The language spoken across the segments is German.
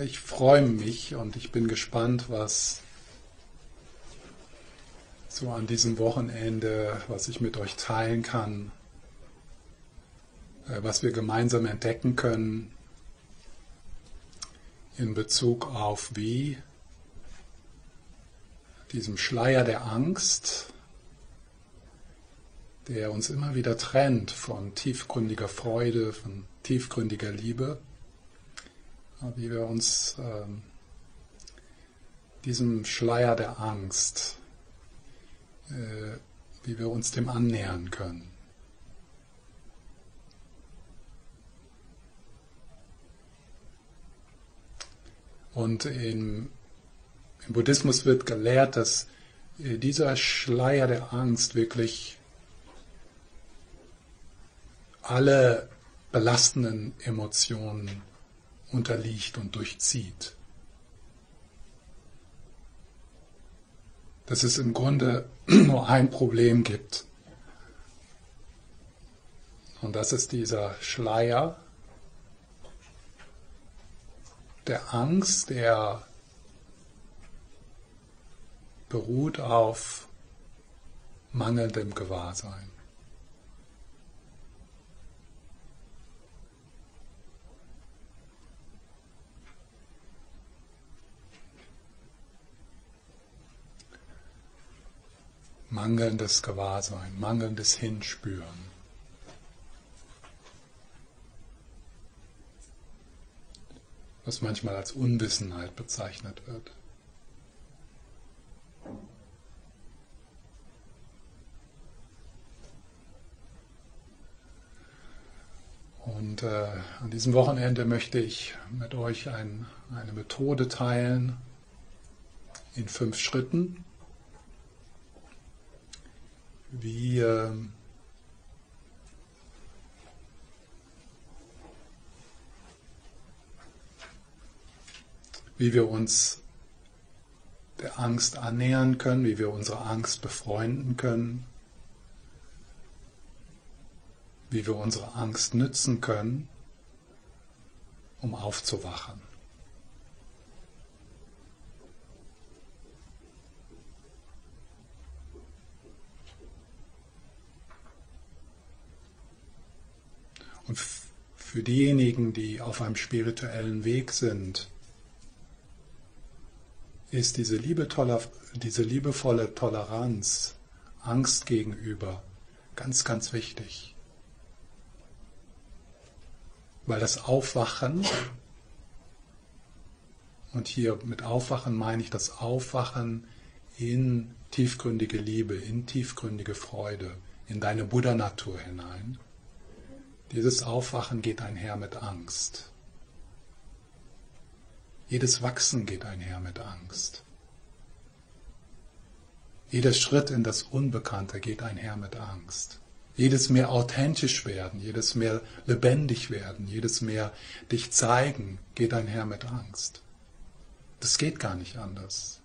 ich freue mich und ich bin gespannt, was so an diesem Wochenende, was ich mit euch teilen kann, äh, was wir gemeinsam entdecken können in Bezug auf wie diesem Schleier der Angst, der uns immer wieder trennt von tiefgründiger Freude, von tiefgründiger Liebe, wie wir uns ähm, diesem Schleier der Angst, äh, wie wir uns dem annähern können. Und im, im Buddhismus wird gelehrt, dass äh, dieser Schleier der Angst wirklich alle belastenden Emotionen unterliegt und durchzieht. Dass es im Grunde nur ein Problem gibt. Und das ist dieser Schleier der Angst, der beruht auf mangelndem Gewahrsein. Mangelndes Gewahrsein, mangelndes Hinspüren. Was manchmal als Unwissenheit bezeichnet wird. Und äh, an diesem Wochenende möchte ich mit euch ein, eine Methode teilen in fünf Schritten, wie ähm, wie wir uns der Angst annähern können, wie wir unsere Angst befreunden können, wie wir unsere Angst nützen können, um aufzuwachen. Und für diejenigen, die auf einem spirituellen Weg sind, ist diese, diese liebevolle Toleranz Angst gegenüber ganz, ganz wichtig. Weil das Aufwachen, und hier mit Aufwachen meine ich das Aufwachen in tiefgründige Liebe, in tiefgründige Freude, in deine Buddha-Natur hinein, dieses Aufwachen geht einher mit Angst. Jedes Wachsen geht einher mit Angst. Jeder Schritt in das Unbekannte geht einher mit Angst. Jedes mehr authentisch werden, jedes mehr lebendig werden, jedes mehr dich zeigen, geht einher mit Angst. Das geht gar nicht anders.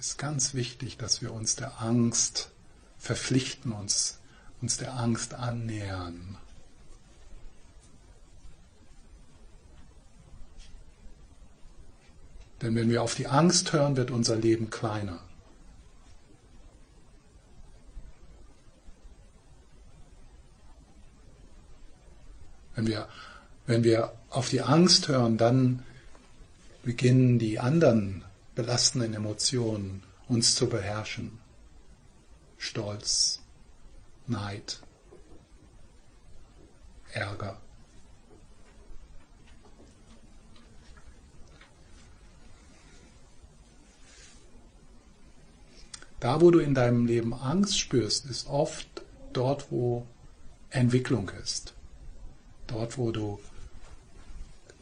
Ist ganz wichtig, dass wir uns der Angst verpflichten, uns, uns der Angst annähern. Denn wenn wir auf die Angst hören, wird unser Leben kleiner. Wenn wir, wenn wir auf die Angst hören, dann beginnen die anderen belastenden Emotionen uns zu beherrschen. Stolz, Neid, Ärger. Da, wo du in deinem Leben Angst spürst, ist oft dort, wo Entwicklung ist. Dort, wo du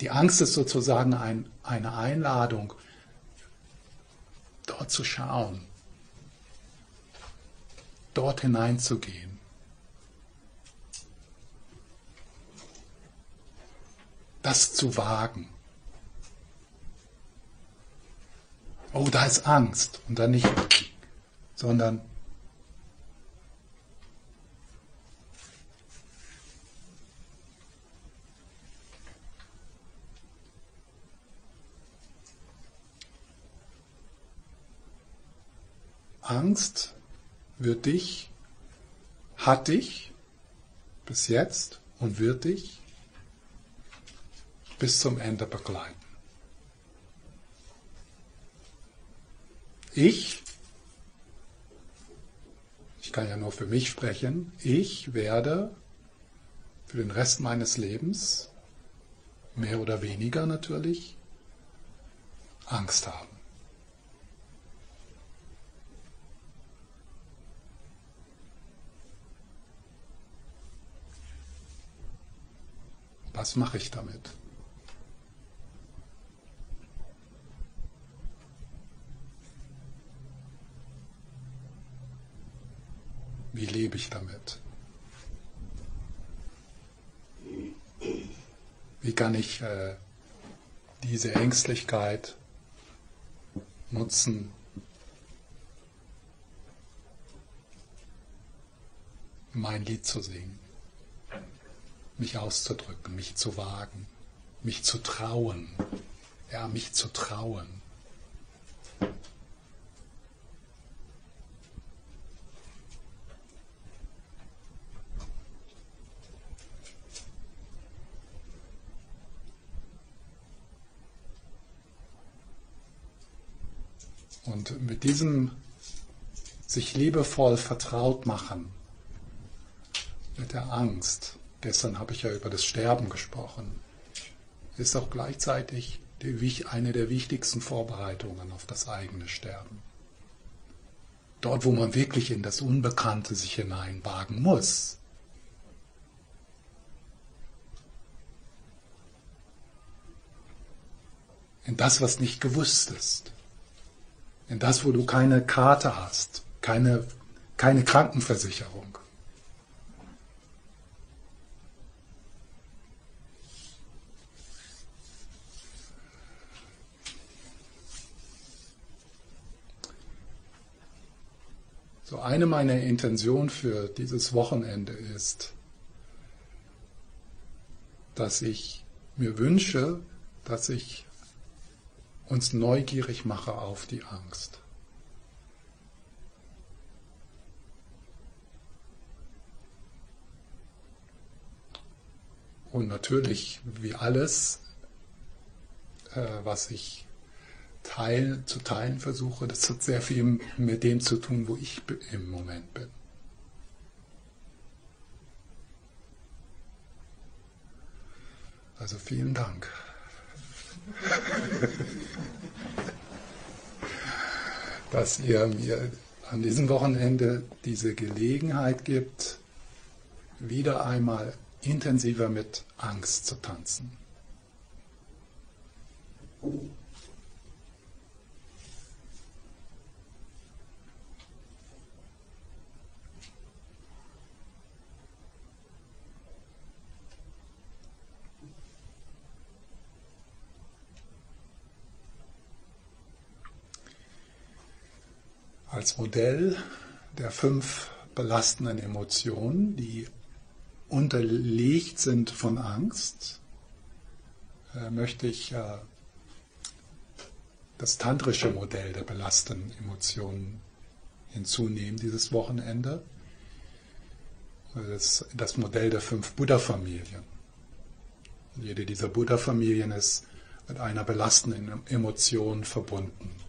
die Angst ist sozusagen ein, eine Einladung, dort zu schauen, dort hineinzugehen. Das zu wagen. Oh, da ist Angst. Und dann nicht sondern Angst wird dich, hat dich bis jetzt und wird dich bis zum Ende begleiten. Ich, ich kann ja nur für mich sprechen, ich werde für den Rest meines Lebens, mehr oder weniger natürlich, Angst haben. Was mache ich damit? Wie lebe ich damit? Wie kann ich äh, diese Ängstlichkeit nutzen, mein Lied zu singen? Mich auszudrücken, mich zu wagen, mich zu trauen, ja, mich zu trauen. Und mit diesem sich liebevoll vertraut machen, mit der Angst, gestern habe ich ja über das Sterben gesprochen, ist auch gleichzeitig eine der wichtigsten Vorbereitungen auf das eigene Sterben. Dort, wo man wirklich in das Unbekannte sich hineinwagen muss. In das, was nicht gewusst ist. In das, wo du keine Karte hast, keine, keine Krankenversicherung. So eine meiner Intentionen für dieses Wochenende ist, dass ich mir wünsche, dass ich uns neugierig mache auf die Angst. Und natürlich, wie alles, äh, was ich teil, zu teilen versuche, das hat sehr viel mit dem zu tun, wo ich im Moment bin. Also vielen Dank. dass ihr mir an diesem Wochenende diese Gelegenheit gibt, wieder einmal intensiver mit Angst zu tanzen. Als Modell der fünf belastenden Emotionen, die unterlegt sind von Angst, äh, möchte ich äh, das tantrische Modell der belastenden Emotionen hinzunehmen dieses Wochenende. Das, das Modell der fünf Buddha-Familien. Jede dieser Buddha-Familien ist mit einer belastenden Emotion verbunden.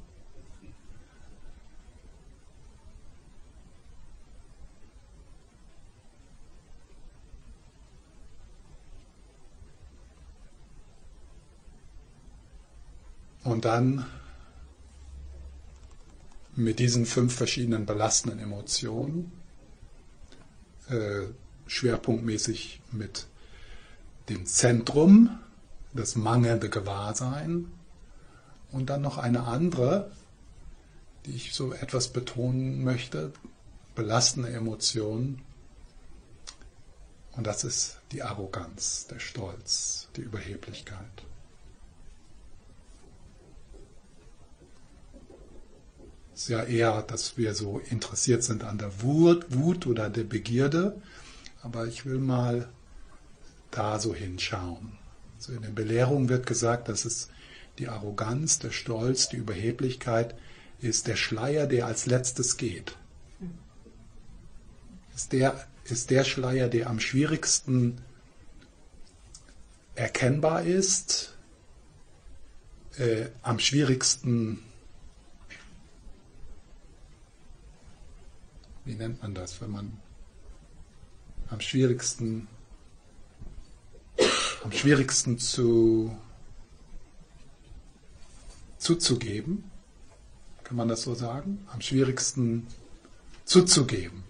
Und dann mit diesen fünf verschiedenen belastenden Emotionen, äh, schwerpunktmäßig mit dem Zentrum, das mangelnde Gewahrsein und dann noch eine andere, die ich so etwas betonen möchte, belastende Emotion. Und das ist die Arroganz, der Stolz, die Überheblichkeit. Ist ja eher, dass wir so interessiert sind an der Wut, Wut oder der Begierde. Aber ich will mal da so hinschauen. Also in den Belehrungen wird gesagt, dass es die Arroganz, der Stolz, die Überheblichkeit ist der Schleier, der als letztes geht. Ist der, ist der Schleier, der am schwierigsten erkennbar ist, äh, am schwierigsten wie nennt man das, wenn man am schwierigsten, am schwierigsten zu, zuzugeben, kann man das so sagen? Am schwierigsten zuzugeben.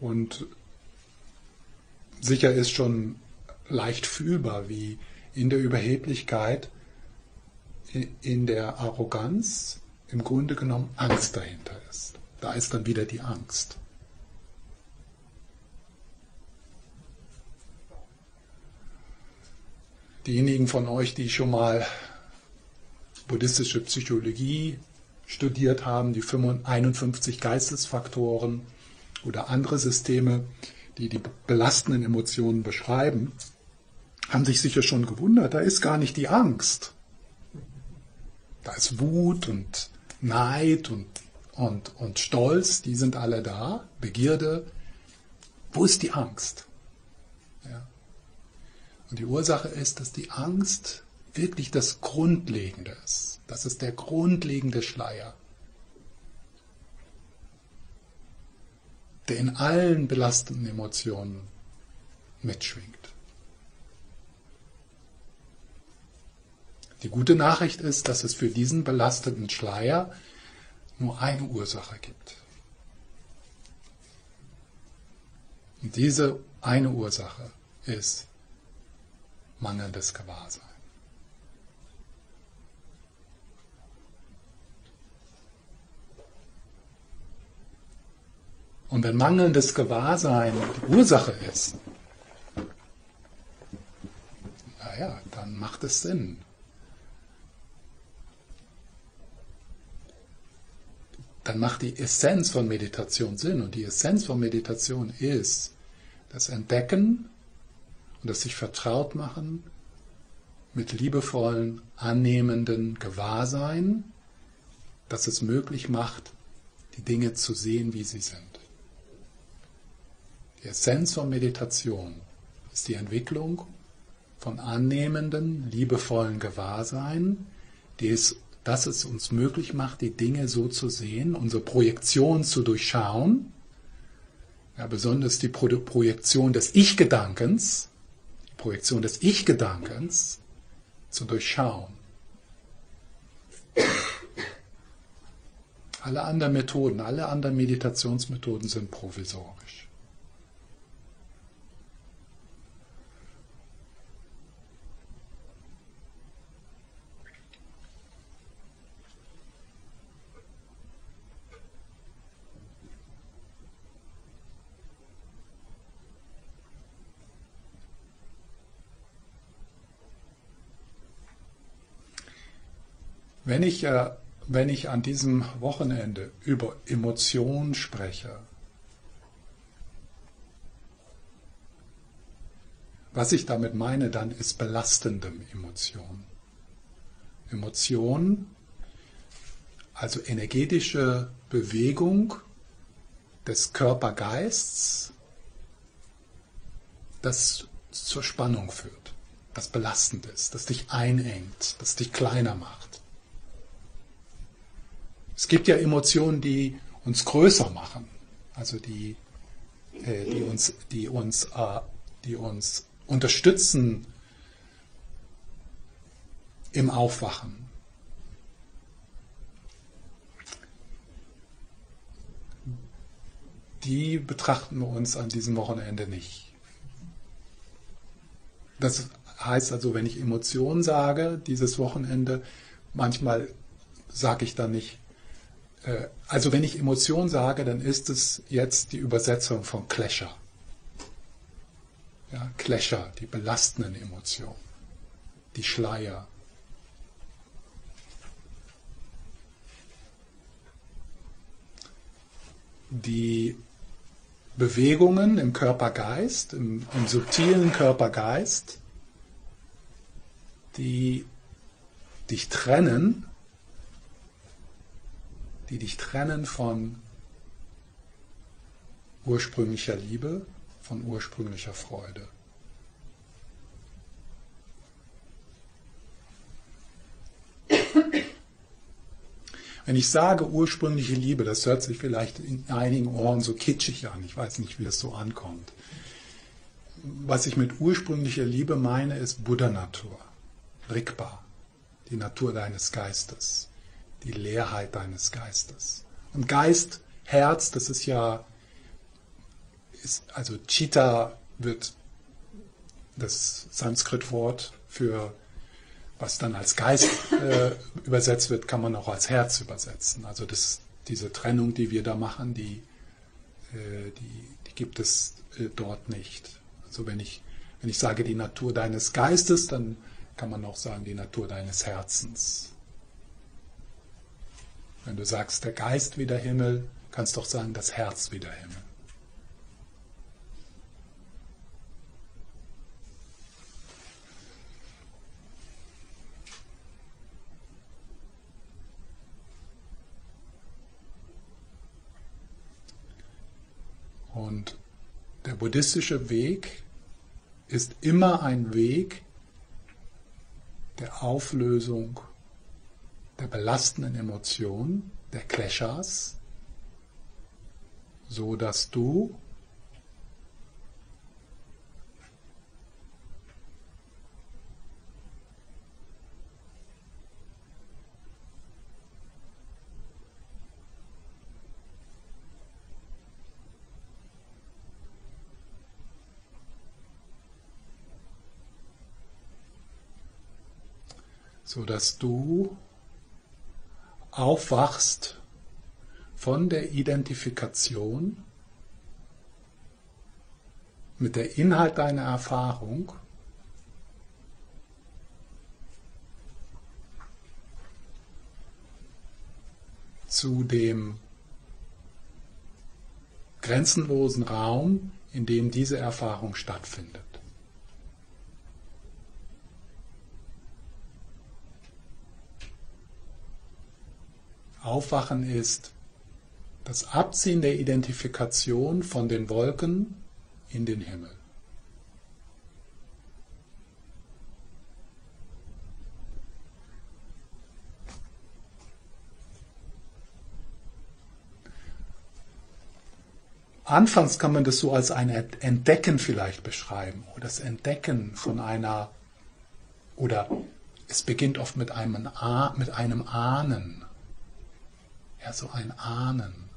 Und sicher ist schon leicht fühlbar, wie in der Überheblichkeit, in der Arroganz im Grunde genommen Angst dahinter ist. Da ist dann wieder die Angst. Diejenigen von euch, die schon mal buddhistische Psychologie studiert haben, die 51 Geistesfaktoren oder andere Systeme, die die belastenden Emotionen beschreiben, haben sich sicher schon gewundert, da ist gar nicht die Angst. Da ist Wut und Neid und, und, und Stolz, die sind alle da, Begierde. Wo ist die Angst? Ja. Und die Ursache ist, dass die Angst wirklich das Grundlegende ist. Das ist der grundlegende Schleier. Der in allen belastenden Emotionen mitschwingt. Die gute Nachricht ist, dass es für diesen belasteten Schleier nur eine Ursache gibt. Und diese eine Ursache ist mangelndes Gewahrsein. Und wenn mangelndes Gewahrsein die Ursache ist, naja, dann macht es Sinn. Dann macht die Essenz von Meditation Sinn. Und die Essenz von Meditation ist das Entdecken und das sich vertraut machen mit liebevollen, annehmenden Gewahrsein, das es möglich macht, die Dinge zu sehen, wie sie sind. Die Essenz von Meditation ist die Entwicklung von annehmenden, liebevollen Gewahrsein, es, dass es uns möglich macht, die Dinge so zu sehen, unsere Projektion zu durchschauen, ja, besonders die Pro Projektion des Ich-Gedankens, die Projektion des Ich-Gedankens zu durchschauen. Alle anderen Methoden, alle anderen Meditationsmethoden sind provisorisch. Wenn ich, äh, wenn ich an diesem Wochenende über Emotionen spreche, was ich damit meine dann ist belastendem Emotion. Emotion, also energetische Bewegung des Körpergeists, das zur Spannung führt, das belastend ist, das dich einengt, das dich kleiner macht. Es gibt ja Emotionen, die uns größer machen, also die, äh, die uns, die uns, äh, die uns unterstützen im Aufwachen. Die betrachten wir uns an diesem Wochenende nicht. Das heißt also, wenn ich Emotionen sage, dieses Wochenende, manchmal sage ich dann nicht, also wenn ich Emotion sage, dann ist es jetzt die Übersetzung von Clasher. Ja, Klescher, die belastenden Emotionen, die Schleier. Die Bewegungen im Körpergeist, im, im subtilen Körpergeist, die dich trennen, die dich trennen von ursprünglicher Liebe, von ursprünglicher Freude. Wenn ich sage ursprüngliche Liebe, das hört sich vielleicht in einigen Ohren so kitschig an. Ich weiß nicht, wie das so ankommt. Was ich mit ursprünglicher Liebe meine, ist Buddha-Natur, Rigpa, die Natur deines Geistes, die Leerheit deines Geistes. Und Geist, Herz, das ist ja, ist, also Chitta wird das Sanskrit-Wort für was dann als Geist äh, übersetzt wird, kann man auch als Herz übersetzen. Also das, diese Trennung, die wir da machen, die, äh, die, die, gibt es äh, dort nicht. Also wenn ich, wenn ich sage die Natur deines Geistes, dann kann man auch sagen die Natur deines Herzens. Wenn du sagst der Geist wie der Himmel, kannst du auch sagen das Herz wie der Himmel. Und der buddhistische Weg ist immer ein Weg der Auflösung der belastenden Emotionen, der Kleshas, so dass du so dass du aufwachst von der Identifikation mit der Inhalt deiner Erfahrung zu dem grenzenlosen Raum, in dem diese Erfahrung stattfindet. Aufwachen ist das Abziehen der Identifikation von den Wolken in den Himmel. Anfangs kann man das so als ein Entdecken vielleicht beschreiben, oder das Entdecken von einer, oder es beginnt oft mit einem, mit einem Ahnen ja, so ein Ahnen.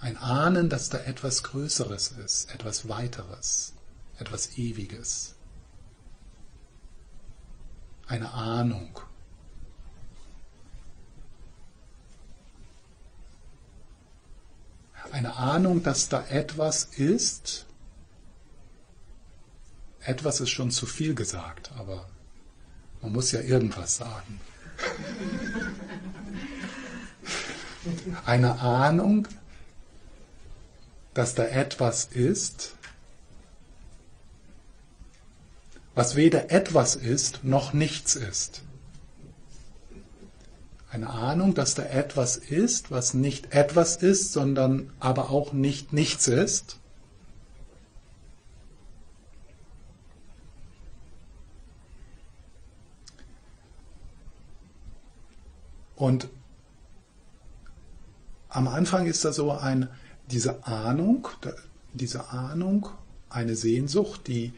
Ein Ahnen, dass da etwas Größeres ist, etwas Weiteres, etwas Ewiges. Eine Ahnung. Eine Ahnung, dass da etwas ist. Etwas ist schon zu viel gesagt, aber man muss ja irgendwas sagen eine Ahnung, dass da etwas ist, was weder etwas ist noch nichts ist. Eine Ahnung, dass da etwas ist, was nicht etwas ist, sondern aber auch nicht nichts ist. Und am Anfang ist da so ein, diese Ahnung, diese Ahnung, eine Sehnsucht, die,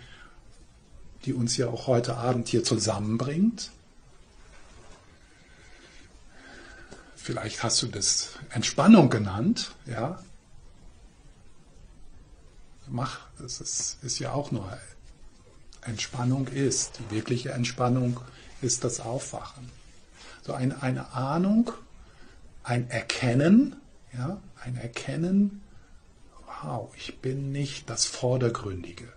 die uns ja auch heute Abend hier zusammenbringt. Vielleicht hast du das Entspannung genannt, ja. Mach, das ist, ist ja auch nur Entspannung ist. Die wirkliche Entspannung ist das Aufwachen. So eine, eine Ahnung, ein Erkennen, ja, ein Erkennen, wow, ich bin nicht das Vordergründige.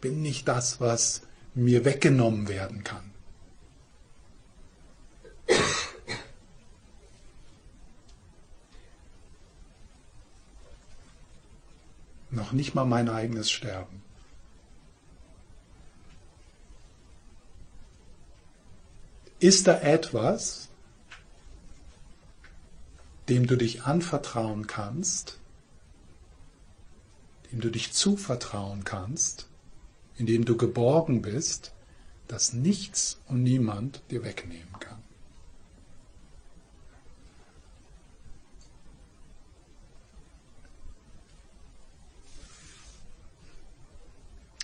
bin nicht das, was mir weggenommen werden kann. Noch nicht mal mein eigenes Sterben. Ist da etwas, dem du dich anvertrauen kannst, dem du dich zuvertrauen kannst, in dem du geborgen bist, das nichts und niemand dir wegnehmen kann.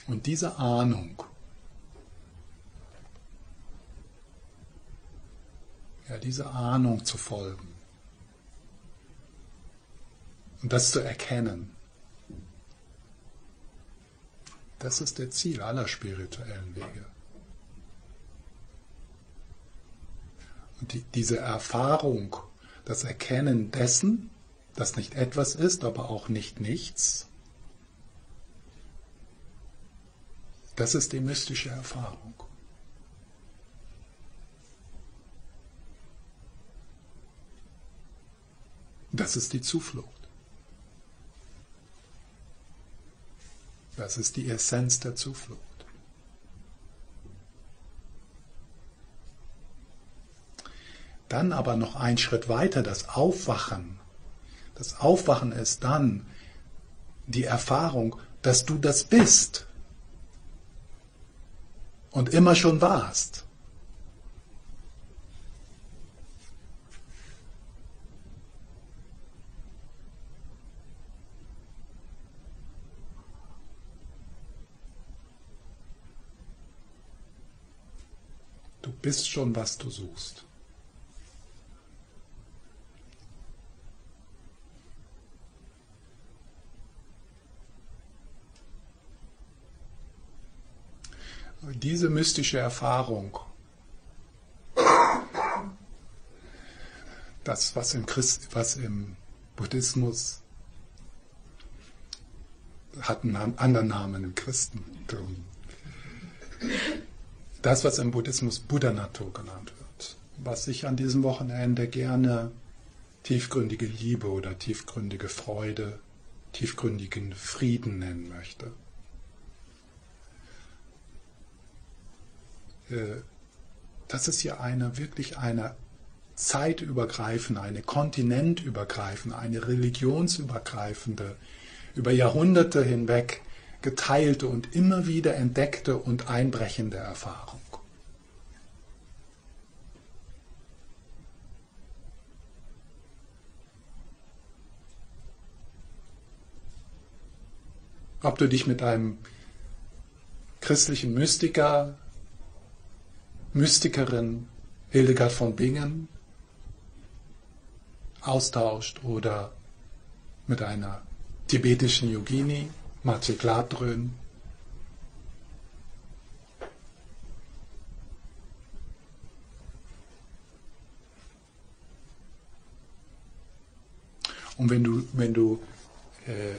Und diese Ahnung, ja, diese Ahnung zu folgen und das zu erkennen, das ist der Ziel aller spirituellen Wege. Und die, diese Erfahrung, das Erkennen dessen, dass nicht etwas ist, aber auch nicht nichts, das ist die mystische Erfahrung. Das ist die Zuflucht. Das ist die Essenz der Zuflucht. Dann aber noch ein Schritt weiter, das Aufwachen. Das Aufwachen ist dann die Erfahrung, dass du das bist und immer schon warst. Du bist schon, was du suchst. Diese mystische Erfahrung, das, was im, Christ, was im Buddhismus hat einen anderen Namen im Christentum das, was im Buddhismus Buddha-Natur genannt wird, was ich an diesem Wochenende gerne tiefgründige Liebe oder tiefgründige Freude, tiefgründigen Frieden nennen möchte. Äh, das ist ja eine wirklich eine zeitübergreifende, eine kontinentübergreifende, eine religionsübergreifende, über Jahrhunderte hinweg geteilte und immer wieder entdeckte und einbrechende Erfahrung. Ob du dich mit einem christlichen Mystiker, Mystikerin Hildegard von Bingen austauscht oder mit einer tibetischen Yogini Macie Gladrön. Und wenn du, wenn du äh,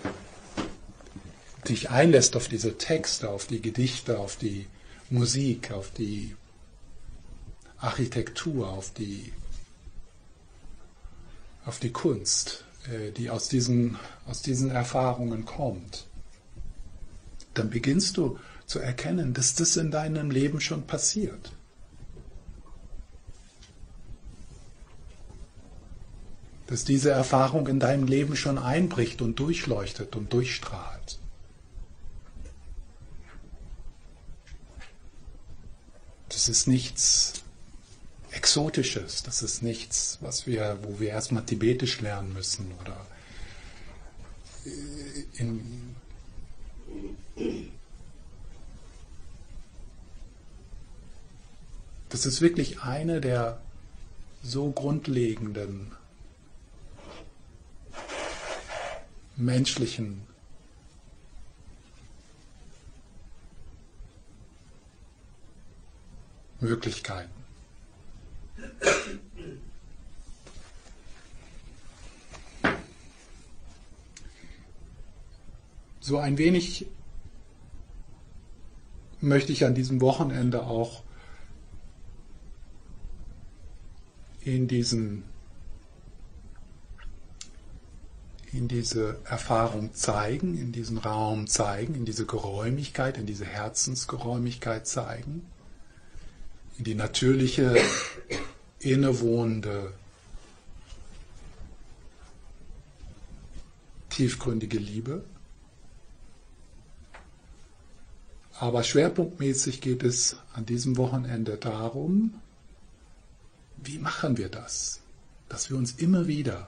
dich einlässt auf diese Texte, auf die Gedichte, auf die Musik, auf die Architektur, auf die, auf die Kunst, äh, die aus diesen, aus diesen Erfahrungen kommt, dann beginnst du zu erkennen, dass das in deinem Leben schon passiert. Dass diese Erfahrung in deinem Leben schon einbricht und durchleuchtet und durchstrahlt. Das ist nichts Exotisches, das ist nichts, was wir, wo wir erstmal Tibetisch lernen müssen oder in das ist wirklich eine der so grundlegenden menschlichen Möglichkeiten. So ein wenig möchte ich an diesem Wochenende auch in diesen in diese Erfahrung zeigen, in diesen Raum zeigen, in diese Geräumigkeit, in diese Herzensgeräumigkeit zeigen, in die natürliche, innewohnende, tiefgründige Liebe. Aber schwerpunktmäßig geht es an diesem Wochenende darum, wie machen wir das? Dass wir uns immer wieder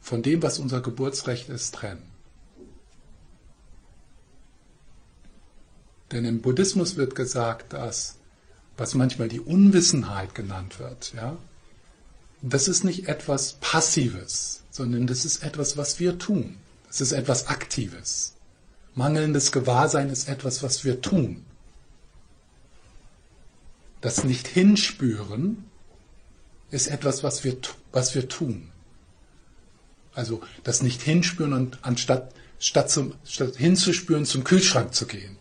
von dem, was unser Geburtsrecht ist, trennen. Denn im Buddhismus wird gesagt, dass, was manchmal die Unwissenheit genannt wird, ja, das ist nicht etwas Passives, sondern das ist etwas, was wir tun. Das ist etwas Aktives. Mangelndes Gewahrsein ist etwas, was wir tun. Das Nicht-Hinspüren ist etwas, was wir, was wir tun. Also das nicht hinspüren und anstatt statt, zum, statt hinzuspüren zum Kühlschrank zu gehen.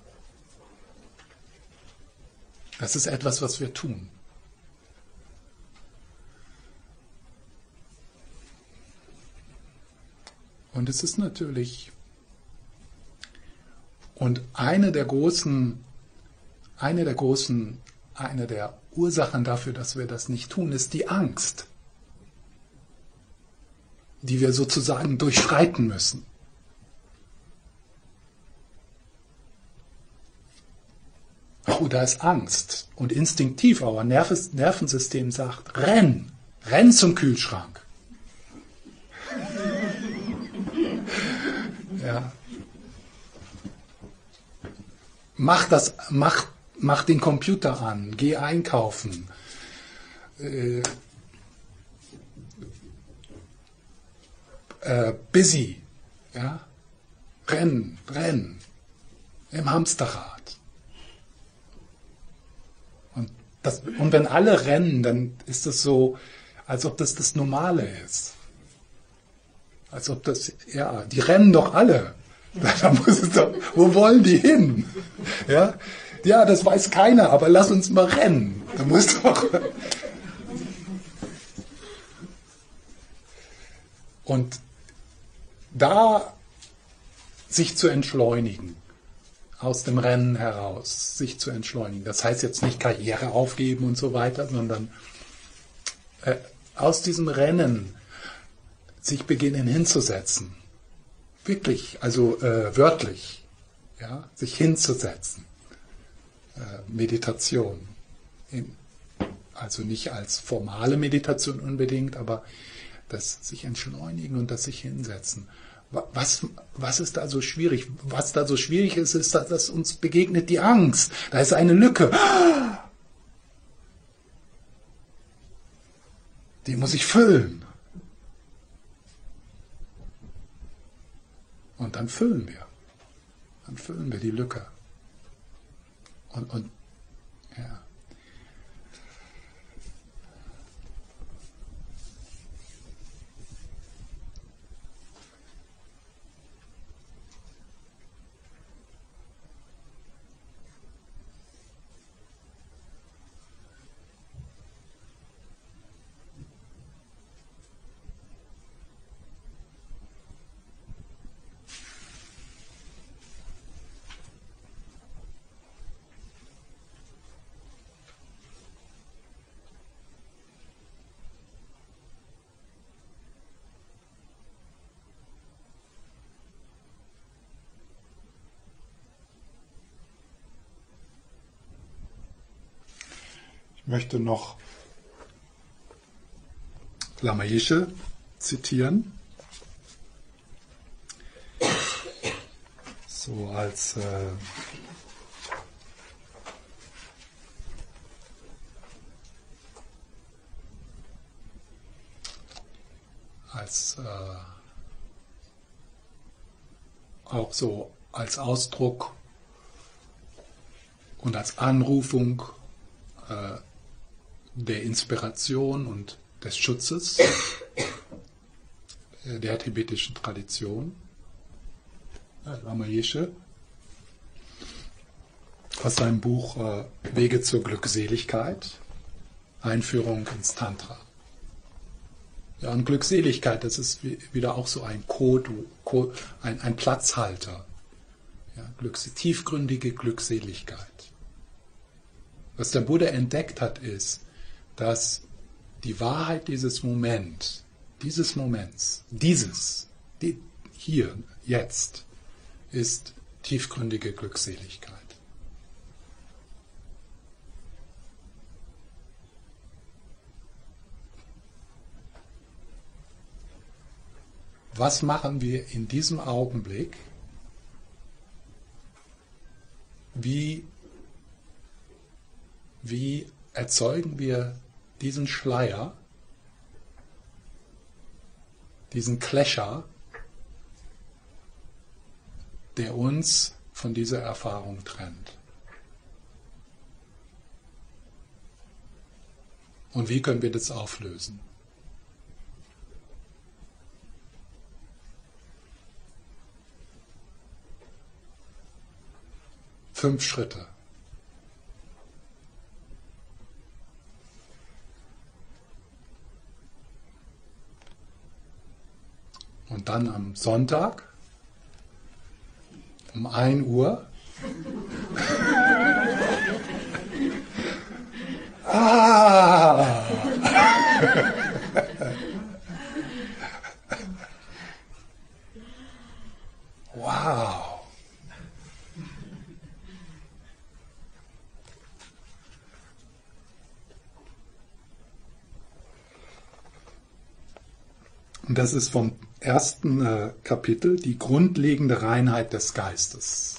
Das ist etwas, was wir tun. Und es ist natürlich, und eine der großen, eine der großen, eine der Ursachen dafür, dass wir das nicht tun, ist die Angst die wir sozusagen durchschreiten müssen. Oh, da ist Angst. Und instinktiv aber Nervensystem sagt, renn, renn zum Kühlschrank. Ja. Mach das, mach, mach den Computer an, geh einkaufen. Äh, äh, busy, ja, rennen, rennen, im Hamsterrad. Und, das, und wenn alle rennen, dann ist es so, als ob das das Normale ist. Als ob das, ja, die rennen doch alle. Da muss es doch, wo wollen die hin? Ja, ja, das weiß keiner, aber lass uns mal rennen. Da muss doch. Und da sich zu entschleunigen, aus dem Rennen heraus, sich zu entschleunigen. Das heißt jetzt nicht Karriere aufgeben und so weiter, sondern äh, aus diesem Rennen sich beginnen hinzusetzen. Wirklich, also äh, wörtlich, ja, sich hinzusetzen. Äh, Meditation. Also nicht als formale Meditation unbedingt, aber das sich entschleunigen und das sich hinsetzen. Was, was ist da so schwierig? Was da so schwierig ist, ist, dass uns begegnet die Angst. Da ist eine Lücke. Die muss ich füllen. Und dann füllen wir. Dann füllen wir die Lücke. Und, und ja. Möchte noch Lama Yeshe zitieren. So als äh, als äh, auch so als Ausdruck und als Anrufung äh, der Inspiration und des Schutzes der tibetischen Tradition. Lama Yeshe, aus seinem Buch äh, Wege zur Glückseligkeit, Einführung ins Tantra. Ja, und Glückseligkeit, das ist wieder auch so ein Code, ein, ein Platzhalter. Ja, Glücks tiefgründige Glückseligkeit. Was der Buddha entdeckt hat, ist, dass die Wahrheit dieses Moments, dieses Moments, dieses, die, hier, jetzt, ist tiefgründige Glückseligkeit. Was machen wir in diesem Augenblick? Wie, wie erzeugen wir diesen Schleier, diesen Klescher, der uns von dieser Erfahrung trennt? Und wie können wir das auflösen? Fünf Schritte. Und dann am Sonntag um 1 Uhr. ah! wow! Und das ist vom ersten äh, Kapitel, die grundlegende Reinheit des Geistes,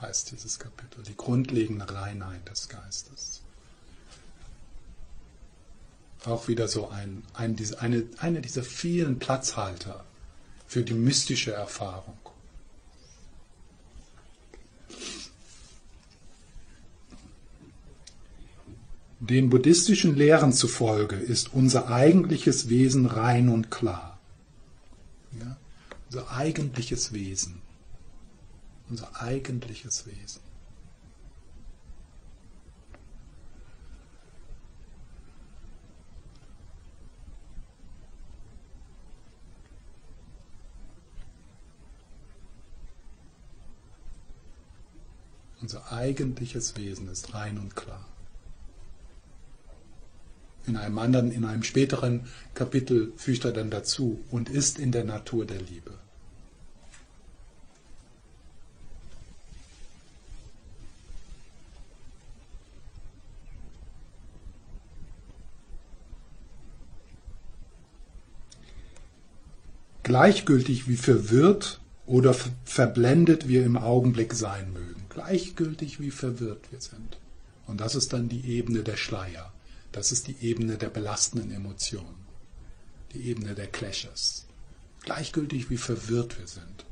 heißt dieses Kapitel, die grundlegende Reinheit des Geistes. Auch wieder so ein, ein, eine, eine dieser vielen Platzhalter für die mystische Erfahrung. Den buddhistischen Lehren zufolge ist unser eigentliches Wesen rein und klar unser eigentliches Wesen. Unser eigentliches Wesen. Unser eigentliches Wesen ist rein und klar. In einem anderen, in einem späteren Kapitel fügt er dann dazu und ist in der Natur der Liebe. Gleichgültig wie verwirrt oder verblendet wir im Augenblick sein mögen. Gleichgültig wie verwirrt wir sind. Und das ist dann die Ebene der Schleier. Das ist die Ebene der belastenden Emotionen, die Ebene der Clashes. Gleichgültig wie verwirrt wir sind.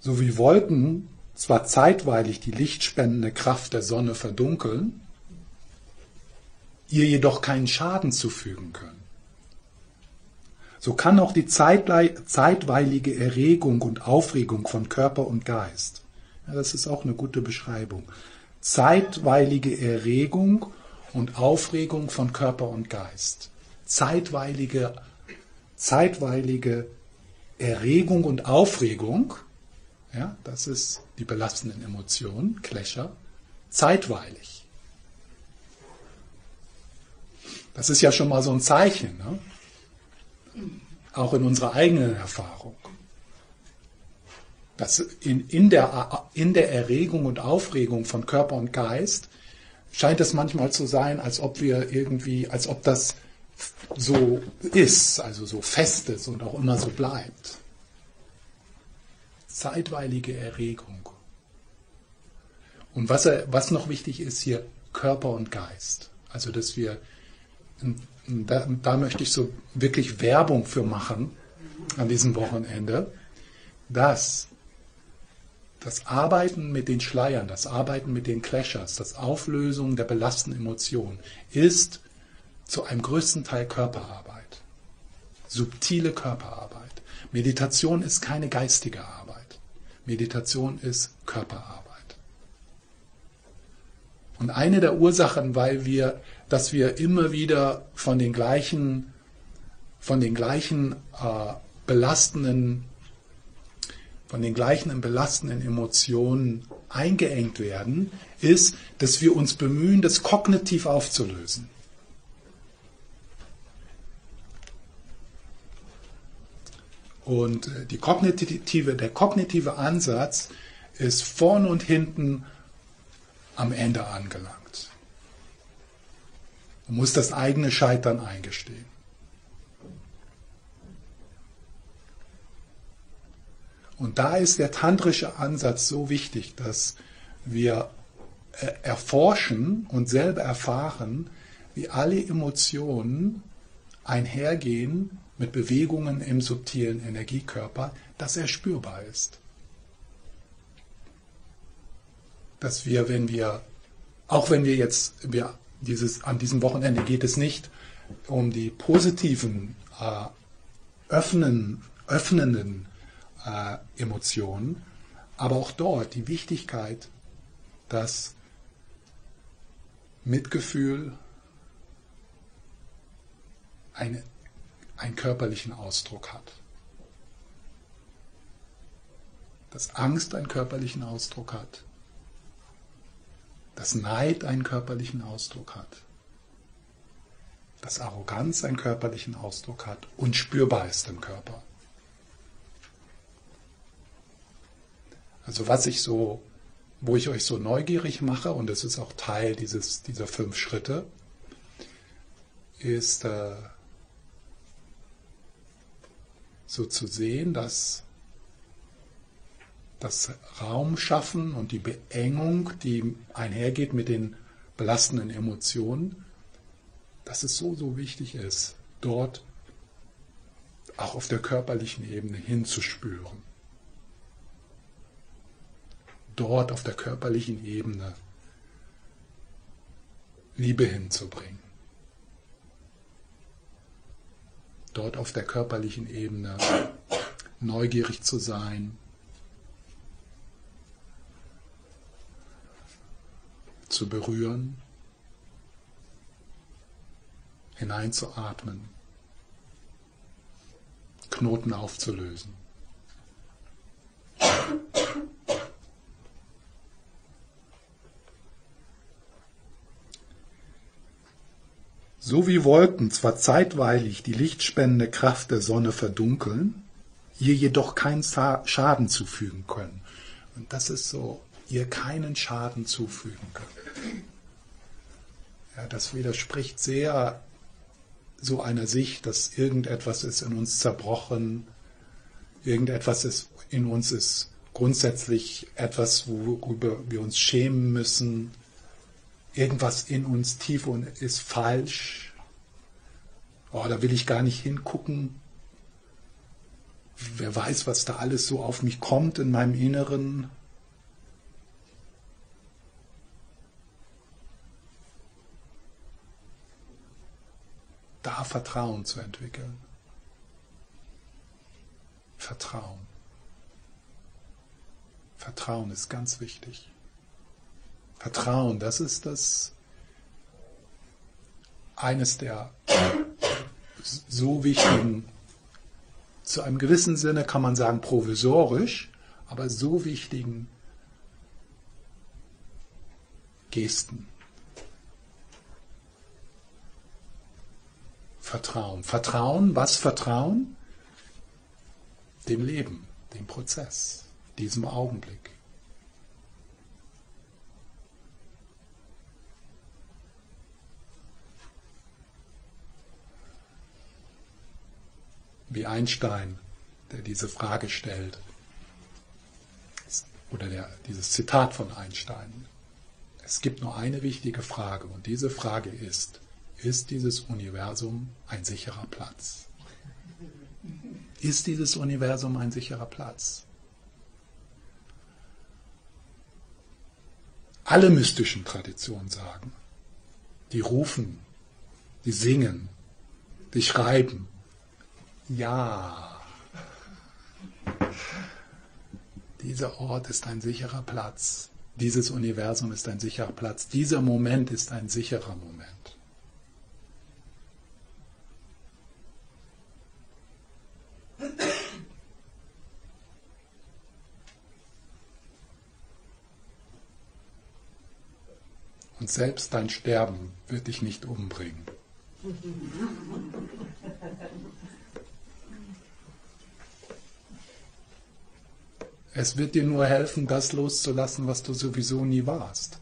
So wie Wolken zwar zeitweilig die lichtspendende Kraft der Sonne verdunkeln, ihr jedoch keinen Schaden zufügen können. So kann auch die zeitweilige Erregung und Aufregung von Körper und Geist, ja, das ist auch eine gute Beschreibung, zeitweilige Erregung und Aufregung von Körper und Geist. Zeitweilige, zeitweilige Erregung und Aufregung, ja, das ist die belastenden Emotionen, Clasher, zeitweilig. Das ist ja schon mal so ein Zeichen, ne? auch in unserer eigenen Erfahrung. Das in, in, der, in der Erregung und Aufregung von Körper und Geist scheint es manchmal zu sein, als ob wir irgendwie, als ob das so ist, also so fest ist und auch immer so bleibt. Zeitweilige Erregung. Und was, was noch wichtig ist hier, Körper und Geist. Also, dass wir, da, da möchte ich so wirklich Werbung für machen an diesem Wochenende, dass das Arbeiten mit den Schleiern, das Arbeiten mit den Clashers, das Auflösen der belastenden Emotionen ist zu einem größten Teil Körperarbeit. Subtile Körperarbeit. Meditation ist keine geistige Arbeit. Meditation ist Körperarbeit. Und eine der Ursachen, weil wir, dass wir immer wieder von den gleichen, von den gleichen äh, belastenden, von den gleichen belastenden Emotionen eingeengt werden, ist, dass wir uns bemühen, das kognitiv aufzulösen. Und äh, die kognitive, der kognitive Ansatz ist vorn und hinten am Ende angelangt. Man muss das eigene Scheitern eingestehen. Und da ist der tantrische Ansatz so wichtig, dass wir äh, erforschen und selber erfahren, wie alle Emotionen einhergehen mit Bewegungen im subtilen Energiekörper, dass er spürbar ist. dass wir, wenn wir, auch wenn wir jetzt, wir dieses, an diesem Wochenende geht es nicht um die positiven, äh, öffnen, öffnenden äh, Emotionen, aber auch dort die Wichtigkeit, dass Mitgefühl eine, einen körperlichen Ausdruck hat. Dass Angst einen körperlichen Ausdruck hat dass Neid einen körperlichen Ausdruck hat, dass Arroganz einen körperlichen Ausdruck hat und spürbar ist im Körper. Also was ich so, wo ich euch so neugierig mache, und das ist auch Teil dieses, dieser fünf Schritte, ist äh, so zu sehen, dass das Raumschaffen und die Beengung, die einhergeht mit den belastenden Emotionen, dass es so, so wichtig ist, dort auch auf der körperlichen Ebene hinzuspüren. Dort auf der körperlichen Ebene Liebe hinzubringen. Dort auf der körperlichen Ebene neugierig zu sein, zu berühren, hineinzuatmen, Knoten aufzulösen. So wie Wolken zwar zeitweilig die lichtspendende Kraft der Sonne verdunkeln, ihr jedoch keinen Schaden zufügen können. Und das ist so ihr keinen Schaden zufügen könnt. Ja, das widerspricht sehr so einer Sicht, dass irgendetwas ist in uns zerbrochen, irgendetwas ist in uns ist grundsätzlich etwas, worüber wir uns schämen müssen, irgendwas in uns tief und ist falsch. Oh, da will ich gar nicht hingucken. Wer weiß, was da alles so auf mich kommt in meinem Inneren. da Vertrauen zu entwickeln. Vertrauen. Vertrauen ist ganz wichtig. Vertrauen, das ist das eines der so wichtigen, zu einem gewissen Sinne kann man sagen provisorisch, aber so wichtigen Gesten Vertrauen. Vertrauen, was Vertrauen? Dem Leben, dem Prozess, diesem Augenblick. Wie Einstein, der diese Frage stellt, oder der, dieses Zitat von Einstein. Es gibt nur eine wichtige Frage und diese Frage ist, ist dieses Universum ein sicherer Platz? Ist dieses Universum ein sicherer Platz? Alle mystischen Traditionen sagen, die rufen, die singen, die schreiben, ja, Dieser Ort ist ein sicherer Platz. Dieses Universum ist ein sicherer Platz. Dieser Moment ist ein sicherer Moment. Und selbst dein Sterben wird dich nicht umbringen. Es wird dir nur helfen, das loszulassen, was du sowieso nie warst.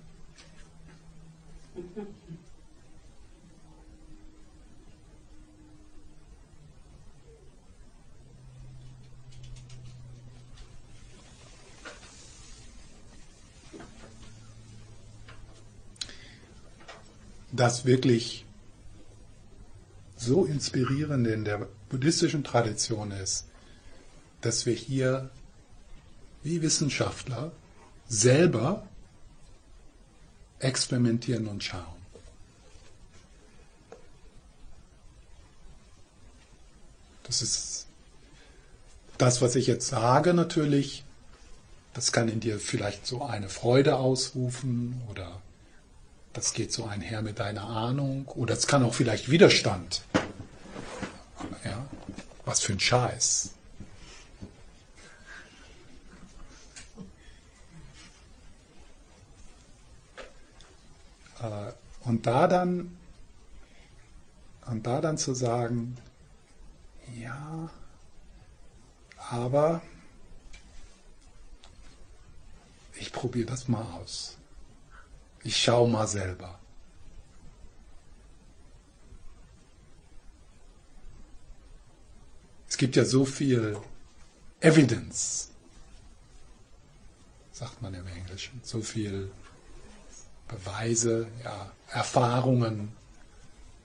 Das wirklich so inspirierende in der buddhistischen Tradition ist, dass wir hier wie Wissenschaftler selber experimentieren und schauen. Das ist das, was ich jetzt sage, natürlich. Das kann in dir vielleicht so eine Freude ausrufen oder das geht so einher mit deiner Ahnung oder es kann auch vielleicht Widerstand. Ja, was für ein Scheiß. Und da dann, und da dann zu sagen, ja, aber ich probiere das mal aus. Ich schaue mal selber. Es gibt ja so viel Evidence, sagt man im Englischen, so viel Beweise, ja, Erfahrungen,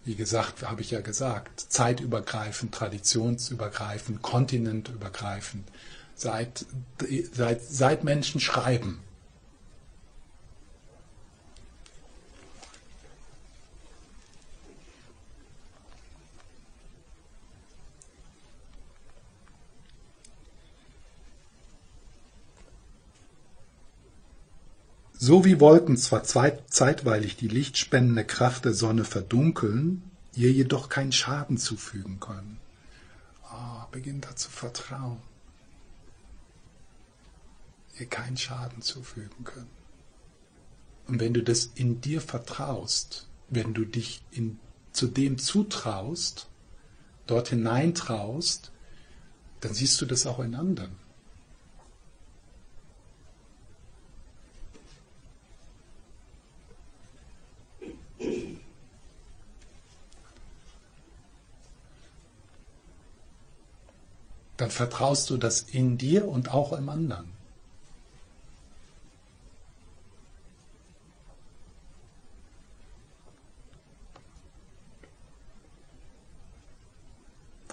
wie gesagt, habe ich ja gesagt, zeitübergreifend, traditionsübergreifend, kontinentübergreifend, seit, seit, seit Menschen schreiben. So wie Wolken zwar zeitweilig die lichtspendende Kraft der Sonne verdunkeln, ihr jedoch keinen Schaden zufügen können. Oh, beginn da zu vertrauen. Ihr keinen Schaden zufügen können. Und wenn du das in dir vertraust, wenn du dich in, zu dem zutraust, dort hineintraust, dann siehst du das auch in anderen. Dann vertraust du das in dir und auch im anderen.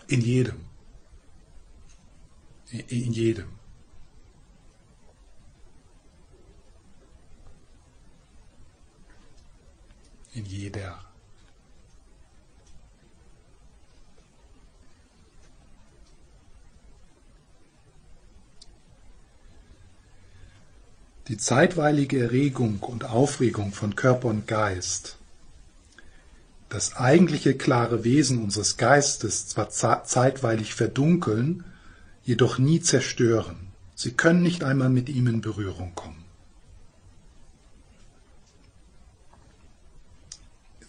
In jedem. In jedem. In jeder. Die zeitweilige Erregung und Aufregung von Körper und Geist, das eigentliche klare Wesen unseres Geistes zwar zeitweilig verdunkeln, jedoch nie zerstören. Sie können nicht einmal mit ihm in Berührung kommen.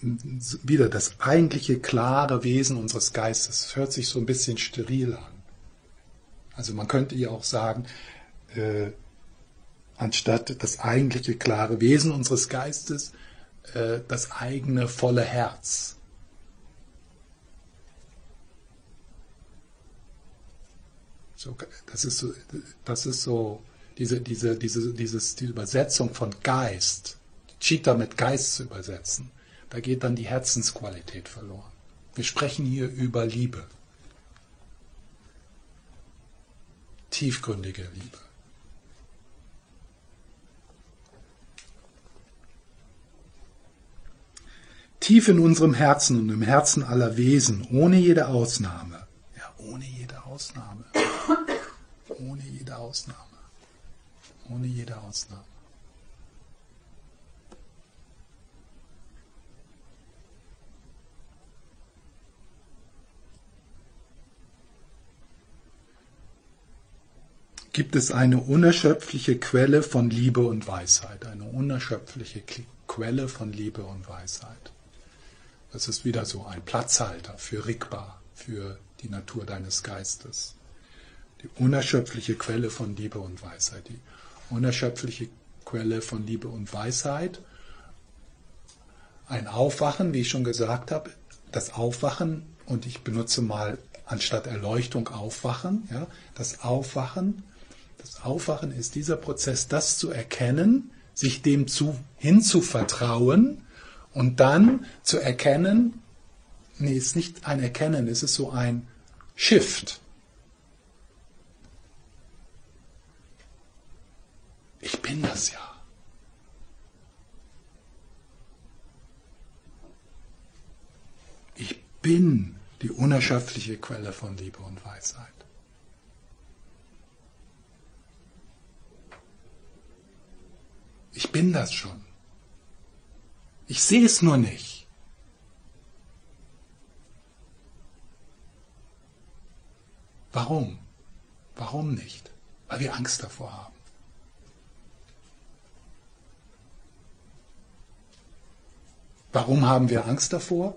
Wieder das eigentliche klare Wesen unseres Geistes. Hört sich so ein bisschen steril an. Also man könnte ja auch sagen, äh, anstatt das eigentliche klare Wesen unseres Geistes, äh, das eigene volle Herz. So, das ist so, das ist so diese, diese, diese, dieses, die Übersetzung von Geist, Cheetah mit Geist zu übersetzen, da geht dann die Herzensqualität verloren. Wir sprechen hier über Liebe. Tiefgründige Liebe. Tief in unserem Herzen und im Herzen aller Wesen, ohne jede Ausnahme. Ja, ohne jede Ausnahme. Ohne jede Ausnahme. Ohne jede Ausnahme. gibt es eine unerschöpfliche Quelle von Liebe und Weisheit. Eine unerschöpfliche Quelle von Liebe und Weisheit. Das ist wieder so ein Platzhalter für Rigba, für die Natur deines Geistes. Die unerschöpfliche Quelle von Liebe und Weisheit. Die unerschöpfliche Quelle von Liebe und Weisheit. Ein Aufwachen, wie ich schon gesagt habe, das Aufwachen, und ich benutze mal anstatt Erleuchtung Aufwachen, ja, das Aufwachen das Aufwachen ist dieser Prozess, das zu erkennen, sich dem zu, hinzuvertrauen und dann zu erkennen, nee, es ist nicht ein Erkennen, es ist so ein Shift. Ich bin das ja. Ich bin die unerschöpfliche Quelle von Liebe und Weisheit. Ich bin das schon. Ich sehe es nur nicht. Warum? Warum nicht? Weil wir Angst davor haben. Warum haben wir Angst davor?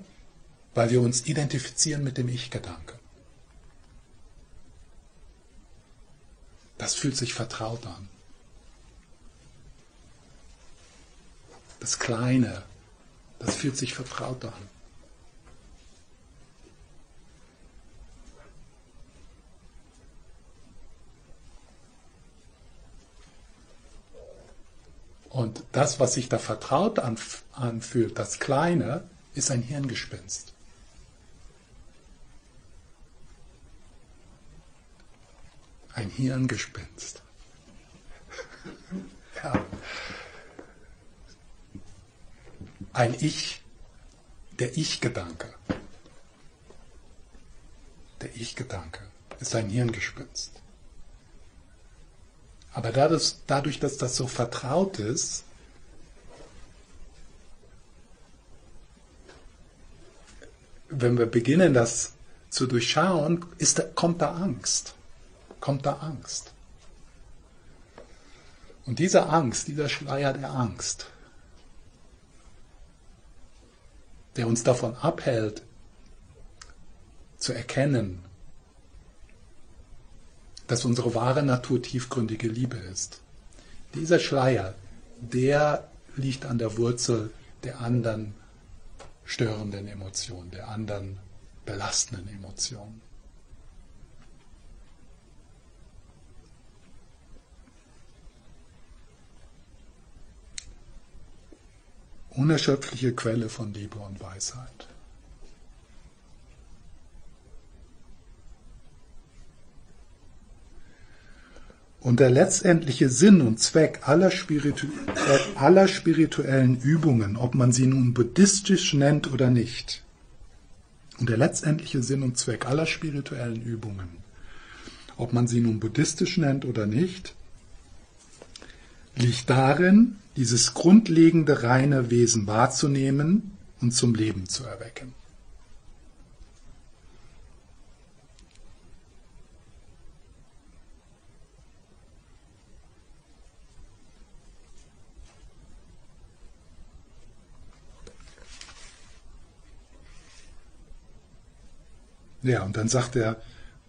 Weil wir uns identifizieren mit dem Ich-Gedanke. Das fühlt sich vertraut an. das Kleine, das fühlt sich vertraut an. Und das, was sich da vertraut anfühlt, das Kleine, ist ein Hirngespinst. Ein Hirngespinst. ja ein Ich, der Ich-Gedanke. Der Ich-Gedanke ist ein Hirngespinst. Aber dadurch, dass das so vertraut ist, wenn wir beginnen, das zu durchschauen, ist, kommt da Angst. Kommt da Angst. Und diese Angst, dieser Schleier der Angst, der uns davon abhält, zu erkennen, dass unsere wahre Natur tiefgründige Liebe ist. Dieser Schleier, der liegt an der Wurzel der anderen störenden Emotionen, der anderen belastenden Emotionen. Unerschöpfliche Quelle von Liebe und Weisheit. Und der letztendliche Sinn und Zweck aller, Spiritu äh, aller spirituellen Übungen, ob man sie nun buddhistisch nennt oder nicht, und der letztendliche Sinn und Zweck aller spirituellen Übungen, ob man sie nun buddhistisch nennt oder nicht, liegt darin, dieses grundlegende reine Wesen wahrzunehmen und zum Leben zu erwecken. Ja, und dann sagt er,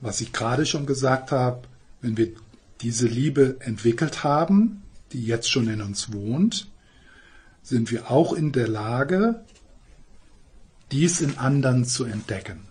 was ich gerade schon gesagt habe, wenn wir diese Liebe entwickelt haben, die jetzt schon in uns wohnt, sind wir auch in der Lage, dies in anderen zu entdecken.